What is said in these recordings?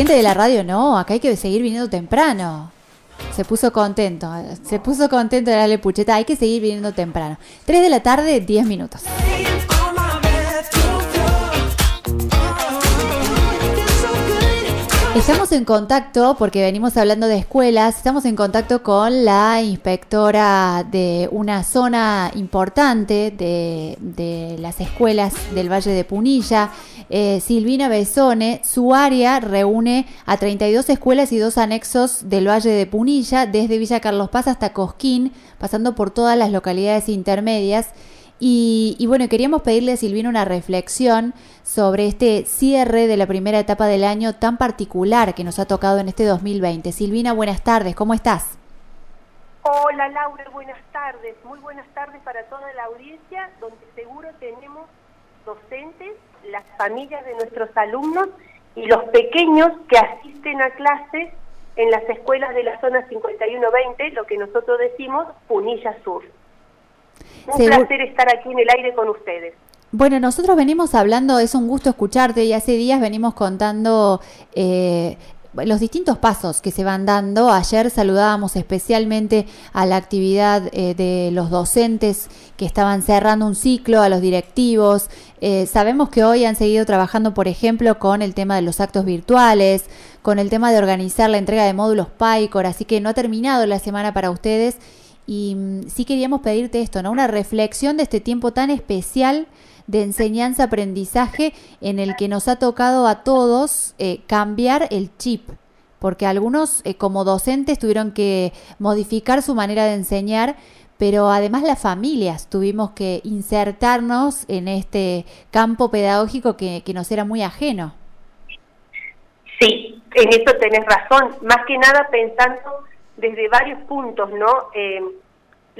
gente de la radio, no, acá hay que seguir viniendo temprano. Se puso contento, se puso contento de darle pucheta, hay que seguir viniendo temprano. 3 de la tarde, 10 minutos. Estamos en contacto, porque venimos hablando de escuelas, estamos en contacto con la inspectora de una zona importante de, las escuelas del Valle de Punilla, eh, Silvina Besone. Su área reúne a 32 escuelas y dos anexos del Valle de Punilla, desde Villa Carlos Paz hasta Cosquín, pasando por todas las localidades intermedias. Y, bueno, queríamos pedirle a Silvina una reflexión sobre este cierre de la primera etapa del año tan particular que nos ha tocado en este 2020. Silvina, buenas tardes, ¿cómo estás? Hola Laura, buenas tardes. Muy buenas tardes para toda la audiencia, donde seguro tenemos docentes, las familias de nuestros alumnos y los pequeños que asisten a clases en las escuelas de la zona 5120, lo que nosotros decimos Punilla Sur. Un placer estar aquí en el aire con ustedes. Bueno, nosotros venimos hablando, es un gusto escucharte y hace días venimos contando eh, los distintos pasos que se van dando. Ayer saludábamos especialmente a la actividad eh, de los docentes que estaban cerrando un ciclo, a los directivos. Eh, sabemos que hoy han seguido trabajando, por ejemplo, con el tema de los actos virtuales, con el tema de organizar la entrega de módulos PyCor, así que no ha terminado la semana para ustedes y mm, sí queríamos pedirte esto, ¿no? Una reflexión de este tiempo tan especial de enseñanza-aprendizaje en el que nos ha tocado a todos eh, cambiar el chip, porque algunos eh, como docentes tuvieron que modificar su manera de enseñar, pero además las familias tuvimos que insertarnos en este campo pedagógico que, que nos era muy ajeno. Sí, en eso tenés razón, más que nada pensando desde varios puntos, ¿no? Eh,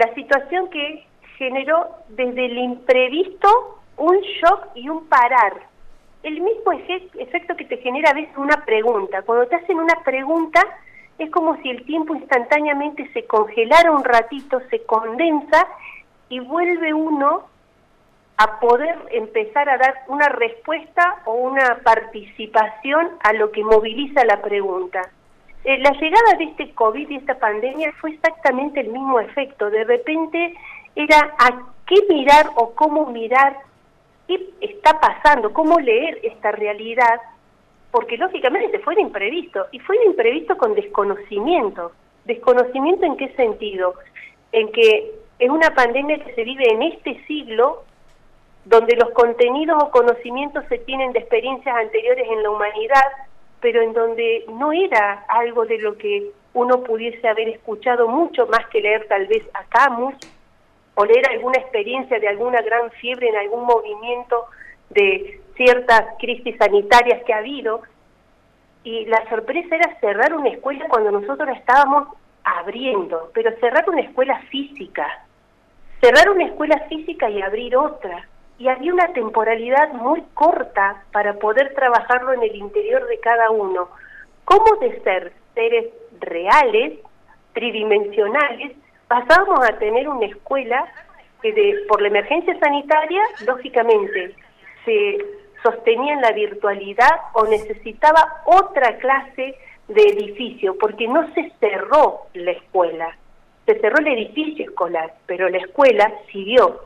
la situación que generó desde el imprevisto un shock y un parar. El mismo efecto que te genera a veces una pregunta. Cuando te hacen una pregunta, es como si el tiempo instantáneamente se congelara un ratito, se condensa y vuelve uno a poder empezar a dar una respuesta o una participación a lo que moviliza la pregunta. Eh, la llegada de este COVID y esta pandemia fue exactamente el mismo efecto. De repente era a qué mirar o cómo mirar, qué está pasando, cómo leer esta realidad, porque lógicamente fue de imprevisto, y fue de imprevisto con desconocimiento. ¿Desconocimiento en qué sentido? En que es una pandemia que se vive en este siglo, donde los contenidos o conocimientos se tienen de experiencias anteriores en la humanidad, pero en donde no era algo de lo que uno pudiese haber escuchado mucho más que leer tal vez a Camus o leer alguna experiencia de alguna gran fiebre en algún movimiento de ciertas crisis sanitarias que ha habido. Y la sorpresa era cerrar una escuela cuando nosotros la estábamos abriendo, pero cerrar una escuela física, cerrar una escuela física y abrir otra y había una temporalidad muy corta para poder trabajarlo en el interior de cada uno. ¿Cómo de ser seres reales, tridimensionales, pasábamos a tener una escuela que de, por la emergencia sanitaria, lógicamente, se sostenía en la virtualidad o necesitaba otra clase de edificio, porque no se cerró la escuela, se cerró el edificio escolar, pero la escuela siguió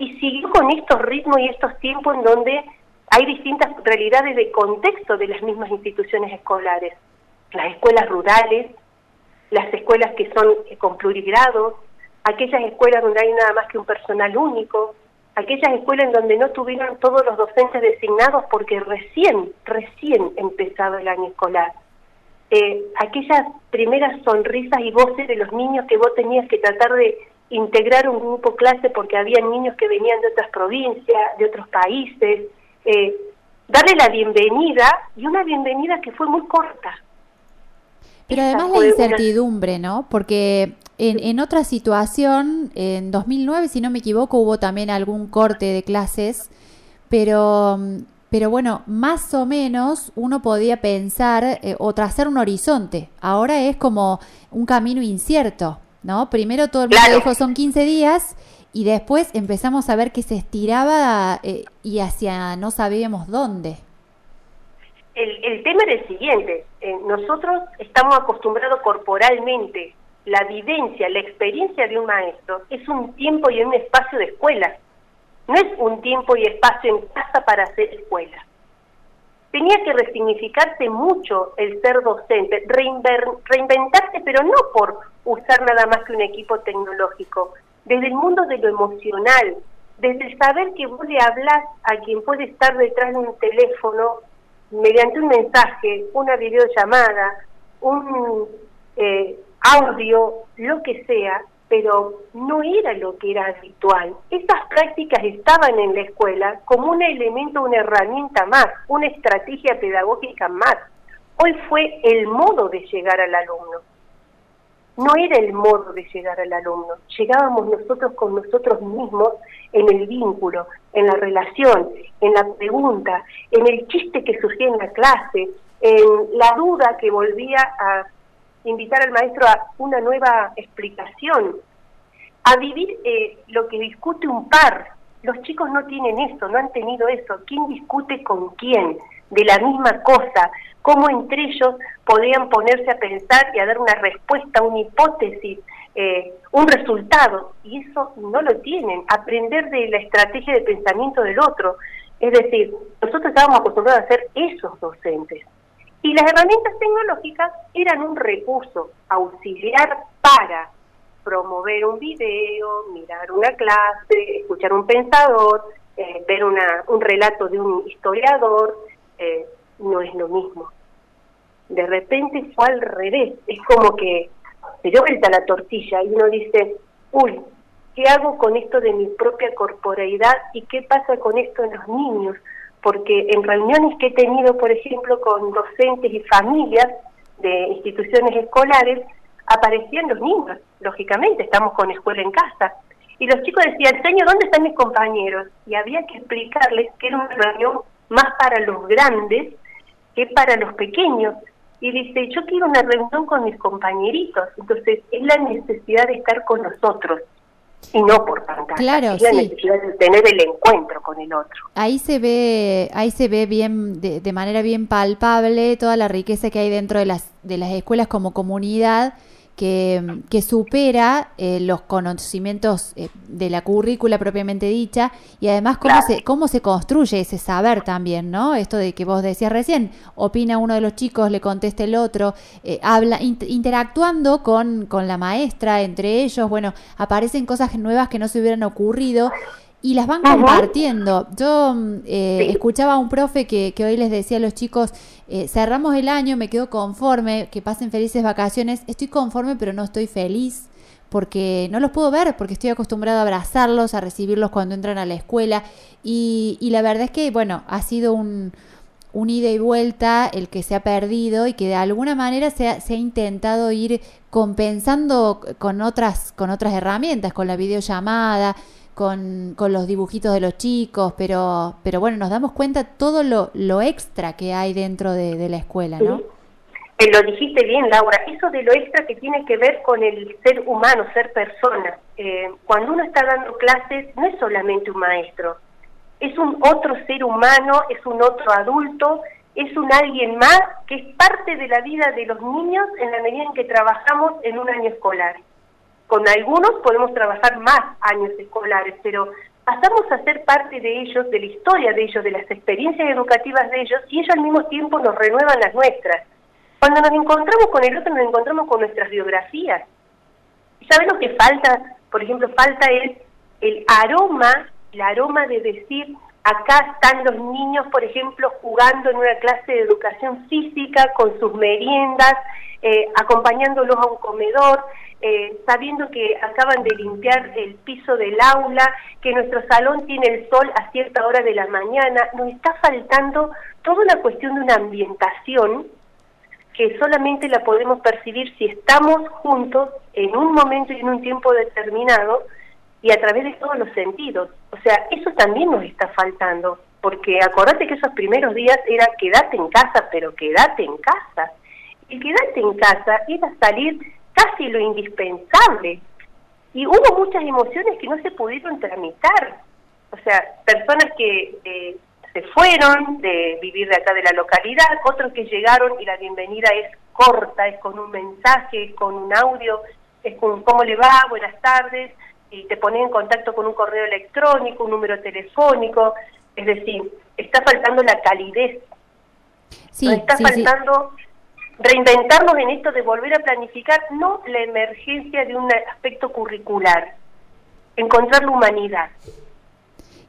y siguió con estos ritmos y estos tiempos en donde hay distintas realidades de contexto de las mismas instituciones escolares. Las escuelas rurales, las escuelas que son eh, con plurigrados, aquellas escuelas donde hay nada más que un personal único, aquellas escuelas en donde no tuvieron todos los docentes designados porque recién, recién empezado el año escolar. Eh, aquellas primeras sonrisas y voces de los niños que vos tenías que tratar de integrar un grupo clase porque había niños que venían de otras provincias, de otros países, eh, darle la bienvenida y una bienvenida que fue muy corta. Pero además la incertidumbre, ¿no? Porque en, en otra situación, en 2009, si no me equivoco, hubo también algún corte de clases, pero, pero bueno, más o menos uno podía pensar eh, o trazar un horizonte. Ahora es como un camino incierto. ¿No? Primero todo el mundo dijo son 15 días y después empezamos a ver que se estiraba eh, y hacia no sabíamos dónde. el, tema era el siguiente, eh, nosotros estamos acostumbrados corporalmente, la vivencia, la experiencia de un maestro es un tiempo y un espacio de escuela, no es un tiempo y espacio en casa para hacer escuela. Tenía que resignificarse mucho el ser docente, reinventarse, pero no por usar nada más que un equipo tecnológico, desde el mundo de lo emocional, desde el saber que vos le hablas a quien puede estar detrás de un teléfono mediante un mensaje, una videollamada, un eh, audio, lo que sea, pero no era lo que era habitual. Estas prácticas estaban en la escuela como un elemento, una herramienta más, una estrategia pedagógica más. Hoy fue el modo de llegar al alumno. No era el modo de llegar al alumno, llegábamos nosotros con nosotros mismos en el vínculo, en la relación, en la pregunta, en el chiste que surgía en la clase, en la duda que volvía a invitar al maestro a una nueva explicación, a vivir eh, lo que discute un par. Los chicos no tienen eso, no han tenido eso. ¿Quién discute con quién? De la misma cosa. ¿Cómo entre ellos podían ponerse a pensar y a dar una respuesta, una hipótesis, eh, un resultado? Y eso no lo tienen. Aprender de la estrategia de pensamiento del otro. Es decir, nosotros estábamos acostumbrados a ser esos docentes. Y las herramientas tecnológicas eran un recurso auxiliar para promover un video, mirar una clase, escuchar un pensador, eh, ver una, un relato de un historiador, eh, no es lo mismo. De repente fue al revés, es como que se dio vuelta la tortilla y uno dice, uy, ¿qué hago con esto de mi propia corporeidad y qué pasa con esto en los niños? Porque en reuniones que he tenido, por ejemplo, con docentes y familias de instituciones escolares, aparecían los niños, lógicamente, estamos con escuela en casa. Y los chicos decían, señor, ¿dónde están mis compañeros? Y había que explicarles que era una reunión más para los grandes que para los pequeños. Y dice, yo quiero una reunión con mis compañeritos. Entonces, es la necesidad de estar con nosotros y no por pantalla. Claro, es la necesidad de tener el encuentro con el otro. Ahí se ve, ahí se ve bien, de, de manera bien palpable toda la riqueza que hay dentro de las, de las escuelas como comunidad que, supera eh, los conocimientos eh, de la currícula propiamente dicha y además cómo, se, cómo se construye ese saber también, ¿no? Esto de que vos decías recién, opina uno de los chicos, le contesta el otro, eh, habla, interactuando con, con la maestra, entre ellos, bueno, aparecen cosas nuevas que no se hubieran ocurrido y las van compartiendo. Yo mm, eh, escuchaba a un profe que, que, hoy les decía a los chicos, eh, cerramos el año, me quedo conforme, que pasen felices vacaciones, estoy conforme pero no estoy feliz porque no los puedo ver, porque estoy acostumbrado a abrazarlos, a recibirlos cuando entran a la escuela. Y, y la verdad es que, bueno, ha sido un, un ida y vuelta el que se ha perdido y que de alguna manera se ha, se ha intentado ir compensando con otras, con otras herramientas, con la videollamada, con, con, los dibujitos de los chicos, pero, pero bueno, nos damos cuenta todo lo, lo extra que hay dentro de, la escuela, ¿no? Eh, lo dijiste bien, Laura, eso de lo extra que tiene que ver con el ser humano, ser persona. Eh, cuando uno está dando clases, no es solamente un maestro, es un otro ser humano, es un otro adulto, es un alguien más que es parte de la vida de los niños en la medida en que trabajamos en un año escolar. Con algunos podemos trabajar más años escolares, pero pasamos a ser parte de ellos, de la historia de ellos, de las experiencias educativas de ellos, y ellos al mismo tiempo nos renuevan las nuestras. Cuando nos encontramos con el otro, nos encontramos con nuestras biografías. ¿Saben lo que falta? Por ejemplo, falta el, el aroma, el aroma de decir, acá están los niños, por ejemplo, jugando en una clase de educación física con sus meriendas, eh, acompañándolos a un comedor, eh, sabiendo que acaban de limpiar el piso del aula, que nuestro salón tiene el sol a cierta hora de la mañana, nos está faltando toda una cuestión de una ambientación que solamente la podemos percibir si estamos juntos en un momento y en un tiempo determinado y a través de todos los sentidos. O sea, eso también nos está faltando, porque acordate que esos primeros días era quédate en casa, pero quédate en casa. Y quedarte en casa era salir casi lo indispensable. Y hubo muchas emociones que no se pudieron tramitar. O sea, personas que eh, se fueron de vivir de acá de la localidad, otros que llegaron y la bienvenida es corta, es con un mensaje, es con un audio, es con cómo le va, buenas tardes, y te ponen en contacto con un correo electrónico, un número telefónico, es decir, está faltando la calidez, sí, está faltando reinventarnos en esto de volver a planificar, no la emergencia de un aspecto curricular, encontrar la humanidad.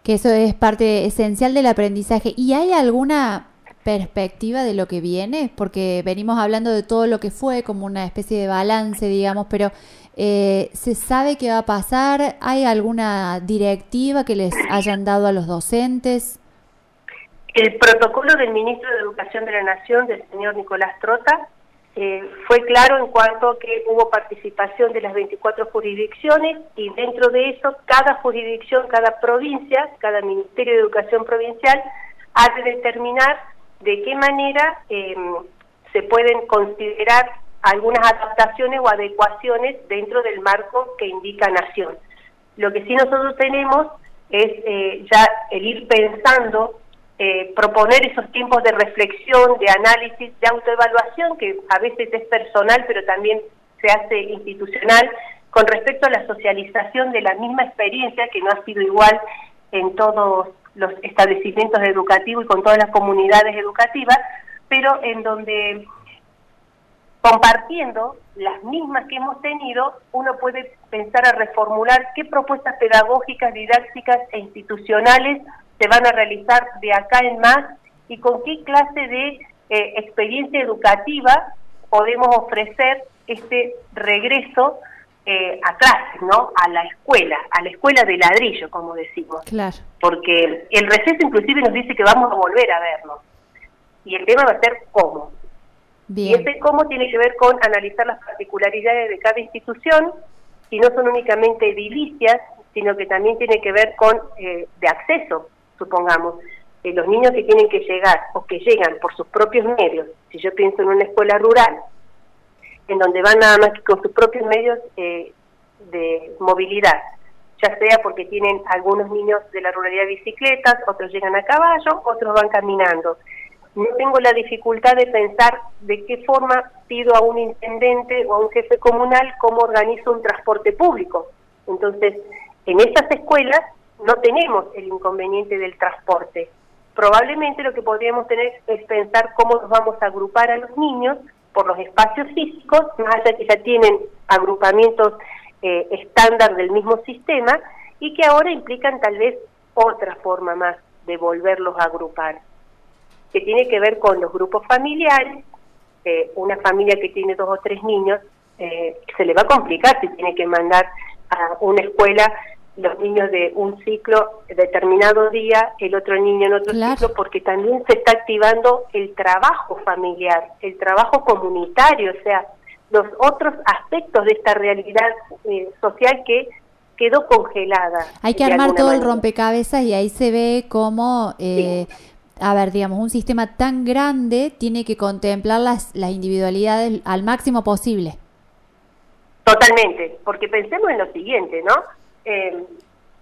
Que eso es parte esencial del aprendizaje. ¿Y hay alguna perspectiva de lo que viene? Porque venimos hablando de todo lo que fue, como una especie de balance, digamos, pero eh, ¿se sabe qué va a pasar? ¿Hay alguna directiva que les hayan dado a los docentes? El protocolo del ministro de Educación de la Nación, del señor Nicolás Trota, eh, fue claro en cuanto a que hubo participación de las 24 jurisdicciones y dentro de eso cada jurisdicción, cada provincia, cada Ministerio de Educación provincial ha de determinar de qué manera eh, se pueden considerar algunas adaptaciones o adecuaciones dentro del marco que indica Nación. Lo que sí nosotros tenemos es eh, ya el ir pensando eh, proponer esos tiempos de reflexión, de análisis, de autoevaluación, que a veces es personal, pero también se hace institucional, con respecto a la socialización de la misma experiencia, que no ha sido igual en todos los establecimientos educativos y con todas las comunidades educativas, pero en donde compartiendo las mismas que hemos tenido, uno puede pensar a reformular qué propuestas pedagógicas, didácticas e institucionales se van a realizar de acá en más y con qué clase de eh, experiencia educativa podemos ofrecer este regreso eh, a clases, ¿no? A la escuela, a la escuela de ladrillo, como decimos. Claro. Porque el receso inclusive nos dice que vamos a volver a vernos. Y el tema va a ser cómo. Y ese cómo tiene que ver con analizar las particularidades de cada institución, y no son únicamente edilicias, sino que también tiene que ver con eh, de acceso supongamos, eh, los niños que tienen que llegar o que llegan por sus propios medios, si yo pienso en una escuela rural, en donde van nada más que con sus propios medios eh, de movilidad, ya sea porque tienen algunos niños de la ruralidad bicicletas, otros llegan a caballo, otros van caminando. No tengo la dificultad de pensar de qué forma pido a un intendente o a un jefe comunal cómo organizo un transporte público. Entonces, en esas escuelas no tenemos el inconveniente del transporte. Probablemente lo que podríamos tener es pensar cómo nos vamos a agrupar a los niños por los espacios físicos, más allá que ya tienen agrupamientos eh, estándar del mismo sistema y que ahora implican tal vez otra forma más de volverlos a agrupar, que tiene que ver con los grupos familiares, eh, una familia que tiene dos o tres niños, eh, se le va a complicar si tiene que mandar a una escuela los niños de un ciclo determinado día, el otro niño en otro ciclo, porque también se está activando el trabajo familiar, el trabajo comunitario, o sea, los otros aspectos de esta realidad eh, social que quedó congelada. Hay que armar todo el rompecabezas y ahí se ve cómo, eh, a ver, digamos, un sistema tan grande tiene que contemplar las, las individualidades al máximo posible. Totalmente, porque pensemos en lo siguiente, ¿no? Eh,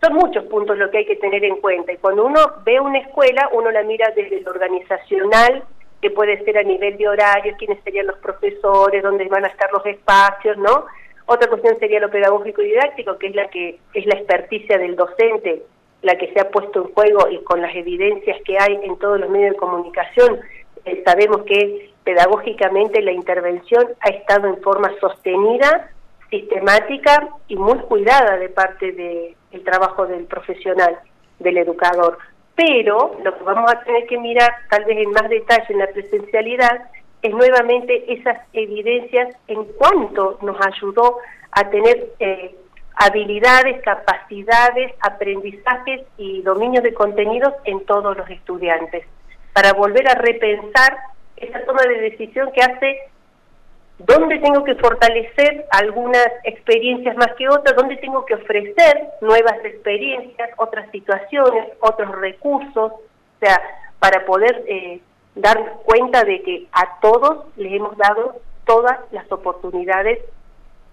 son muchos puntos lo que hay que tener en cuenta. Y cuando uno ve una escuela, uno la mira desde lo organizacional, que puede ser a nivel de horarios, quiénes serían los profesores, dónde van a estar los espacios, ¿no? Otra cuestión sería lo pedagógico y didáctico, que es la que es la experticia del docente, la que se ha puesto en juego y con las evidencias que hay en todos los medios de comunicación, eh, sabemos que pedagógicamente la intervención ha estado en forma sostenida sistemática y muy cuidada de parte del trabajo del profesional, del educador. Pero lo que vamos a tener que mirar tal vez en más detalle en la presencialidad es nuevamente esas evidencias en cuanto nos ayudó a tener eh, habilidades, capacidades, aprendizajes y dominios de contenidos en todos los estudiantes, para volver a repensar esa toma de decisión que hace dónde tengo que fortalecer algunas experiencias más que otras, dónde tengo que ofrecer nuevas experiencias, otras situaciones, otros recursos, o sea, para poder eh, dar cuenta de que a todos les hemos dado todas las oportunidades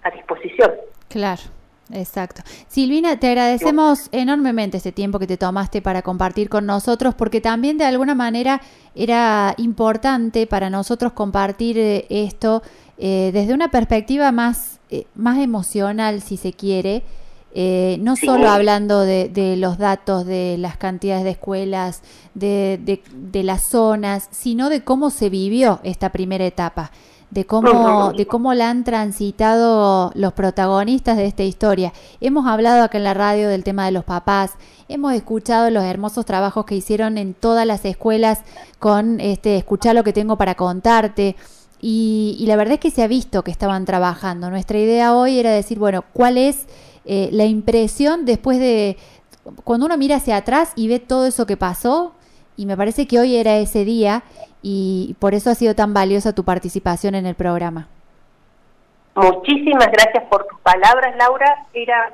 a disposición. Claro. Exacto. Silvina, te agradecemos enormemente este tiempo que te tomaste para compartir con nosotros, porque también de alguna manera era importante para nosotros compartir eh, esto eh, desde una perspectiva más, eh, más emocional, si se quiere, no solo hablando de, los datos, de las cantidades de escuelas, de, de las zonas, sino de cómo se vivió esta primera etapa de cómo, de cómo la han transitado los protagonistas de esta historia. Hemos hablado acá en la radio del tema de los papás, hemos escuchado los hermosos trabajos que hicieron en todas las escuelas con este escuchar lo que tengo para contarte. Y, la verdad es que se ha visto que estaban trabajando. Nuestra idea hoy era decir, bueno, ¿cuál es eh, la impresión después de cuando uno mira hacia atrás y ve todo eso que pasó? Y me parece que hoy era ese día y por eso ha sido tan valiosa tu participación en el programa. Muchísimas gracias por tus palabras, Laura. Era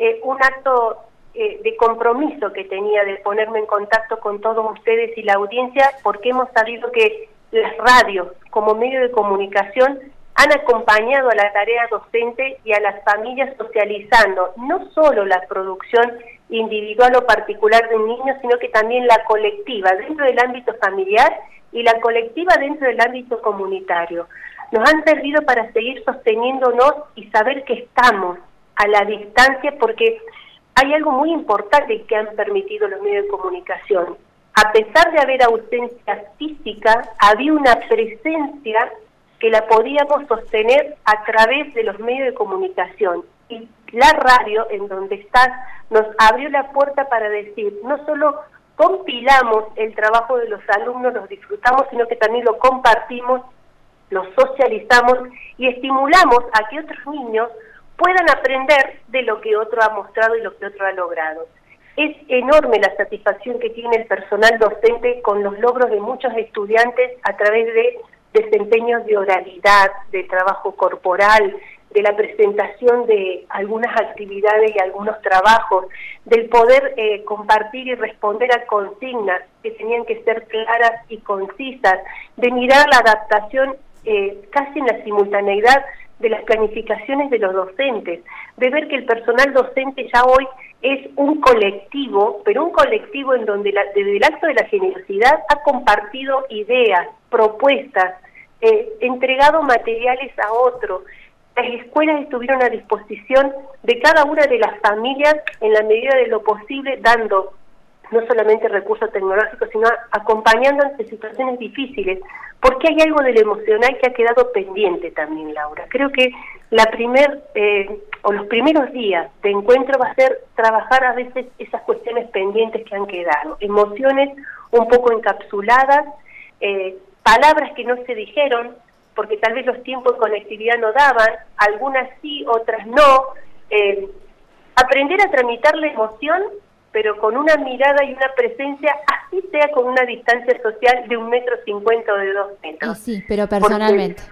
eh, un acto eh, de compromiso que tenía de ponerme en contacto con todos ustedes y la audiencia, porque hemos sabido que las radios como medio de comunicación han acompañado a la tarea docente y a las familias socializando no solo la producción individual o particular de un niño, sino que también la colectiva dentro del ámbito familiar y la colectiva dentro del ámbito comunitario. Nos han servido para seguir sosteniéndonos y saber que estamos a la distancia porque hay algo muy importante que han permitido los medios de comunicación. A pesar de haber ausencia física, había una presencia que la podíamos sostener a través de los medios de comunicación. Y la radio, en donde estás, nos abrió la puerta para decir, no solo compilamos el trabajo de los alumnos, los disfrutamos, sino que también lo compartimos, lo socializamos y estimulamos a que otros niños puedan aprender de lo que otro ha mostrado y lo que otro ha logrado. Es enorme la satisfacción que tiene el personal docente con los logros de muchos estudiantes a través de desempeños de oralidad, de trabajo corporal, de la presentación de algunas actividades y algunos trabajos, del poder eh, compartir y responder a consignas que tenían que ser claras y concisas, de mirar la adaptación eh, casi en la simultaneidad de las planificaciones de los docentes, de ver que el personal docente ya hoy es un colectivo, pero un colectivo en donde desde el acto de la generosidad ha compartido ideas, propuestas, eh, entregado materiales a otros, las escuelas estuvieron a disposición de cada una de las familias en la medida de lo posible, dando no solamente recursos tecnológicos, sino acompañando ante situaciones difíciles, porque hay algo del emocional que ha quedado pendiente también, Laura. Creo que la primer eh, o los primeros días de encuentro va a ser trabajar a veces esas cuestiones pendientes que han quedado, emociones un poco encapsuladas, eh, palabras que no se dijeron, porque tal vez los tiempos de conectividad no daban, algunas sí, otras no. Eh, aprender a tramitar la emoción, pero con una mirada y una presencia, así sea con una distancia social de un metro cincuenta o de dos metros. sí, pero personalmente.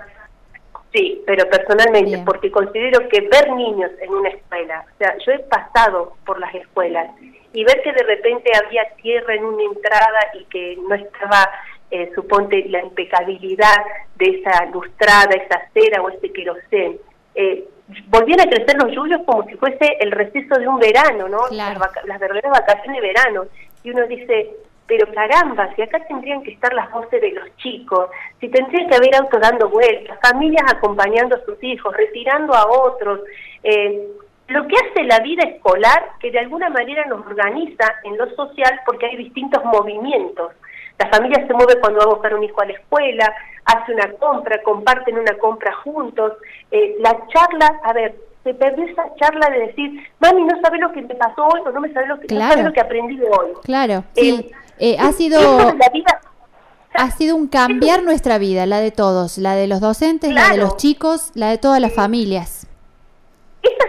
sí, pero personalmente, porque considero que ver niños en una escuela, o sea, yo he pasado por las escuelas y ver que de repente había tierra en una entrada y que no estaba eh, suponte la impecabilidad de esa lustrada, esa cera o ese querosén. Eh, volvían a crecer los yuyos como si fuese el receso de un verano, ¿no? Las, las, verdaderas vacaciones de verano. Y uno dice, pero caramba, si acá tendrían que estar las voces de los chicos, si tendría que haber autos dando vueltas, familias acompañando a sus hijos, retirando a otros, eh, lo que hace la vida escolar, que de alguna manera nos organiza en lo social porque hay distintos movimientos. La familia se mueve cuando va a buscar un hijo a la escuela, hace una compra, comparten una compra juntos. Eh, la charla, a ver, se perdió esa charla de decir, mami, no sabe lo que me pasó hoy o no me sabe lo que, lo que aprendí de hoy. Claro, sí. Eh, ha sido... ha sido un cambiar nuestra vida, la de todos, la de los docentes, la de los chicos, la de todas las familias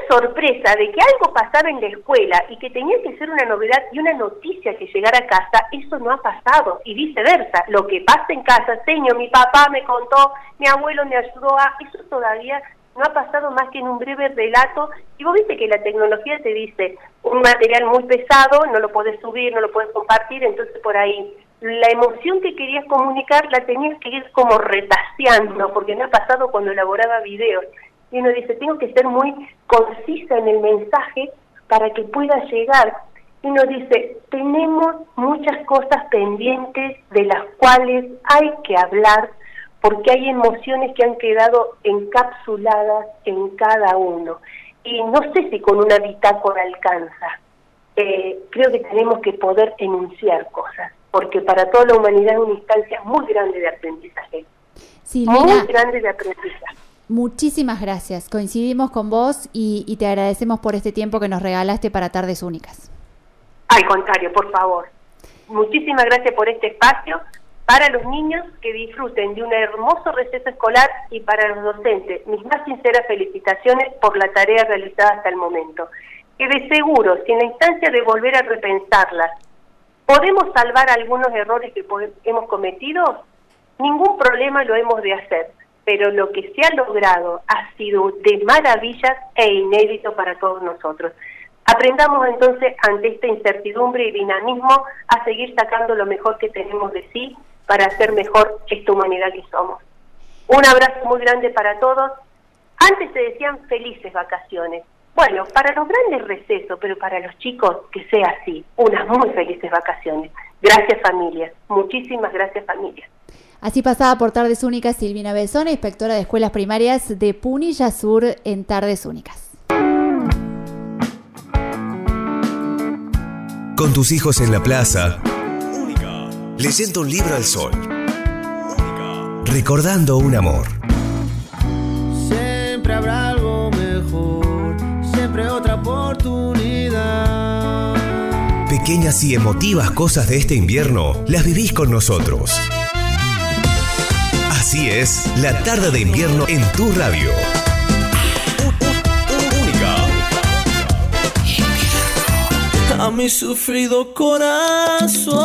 sorpresa de que algo pasaba en la escuela y que tenía que ser una novedad y una noticia que llegara a casa, eso no ha pasado y viceversa. Lo que pasa en casa, señor, mi papá me contó, mi abuelo me ayudó a, eso todavía no ha pasado más que en un breve relato. Y vos viste que la tecnología te dice un material muy pesado, no lo podés subir, no lo podés compartir, entonces por ahí la emoción que querías comunicar la tenías que ir como retaseando, porque me ha pasado cuando elaboraba videos y uno dice, tengo que ser muy concisa en el mensaje para que pueda llegar. Y uno dice, tenemos muchas cosas pendientes de las cuales hay que hablar porque hay emociones que han quedado encapsuladas en cada uno. Y no sé si con una bitácora alcanza. Eh, creo que tenemos que poder enunciar cosas, porque para toda la humanidad es una instancia muy grande de aprendizaje. muy grande de aprendizaje. Muchísimas gracias. Coincidimos con vos y, te agradecemos por este tiempo que nos regalaste para Tardes Únicas. Al contrario, por favor. Muchísimas gracias por este espacio para los niños que disfruten de un hermoso receso escolar y para los docentes, mis más sinceras felicitaciones por la tarea realizada hasta el momento. Que de seguro, si en la instancia de volver a repensarlas, podemos salvar algunos errores que hemos cometido, ningún problema lo hemos de hacer, pero lo que se ha logrado ha sido de maravillas e inédito para todos nosotros. Aprendamos entonces ante esta incertidumbre y dinamismo a seguir sacando lo mejor que tenemos de sí para hacer mejor esta humanidad que somos. Un abrazo muy grande para todos. Antes se decían felices vacaciones. Bueno, para los grandes recesos, pero para los chicos que sea así, unas muy felices vacaciones. Gracias familia, muchísimas gracias familia. Así pasaba por Tardes Únicas Silvina Besona, inspectora de escuelas primarias de Punilla Sur en Tardes Únicas. Con tus hijos en la plaza leyendo un libro al sol, recordando un amor. Siempre habrá algo mejor, siempre otra oportunidad. Pequeñas y emotivas cosas de este invierno las vivís con nosotros. Así es, la tarde de invierno en tu radio. A mi sufrido corazón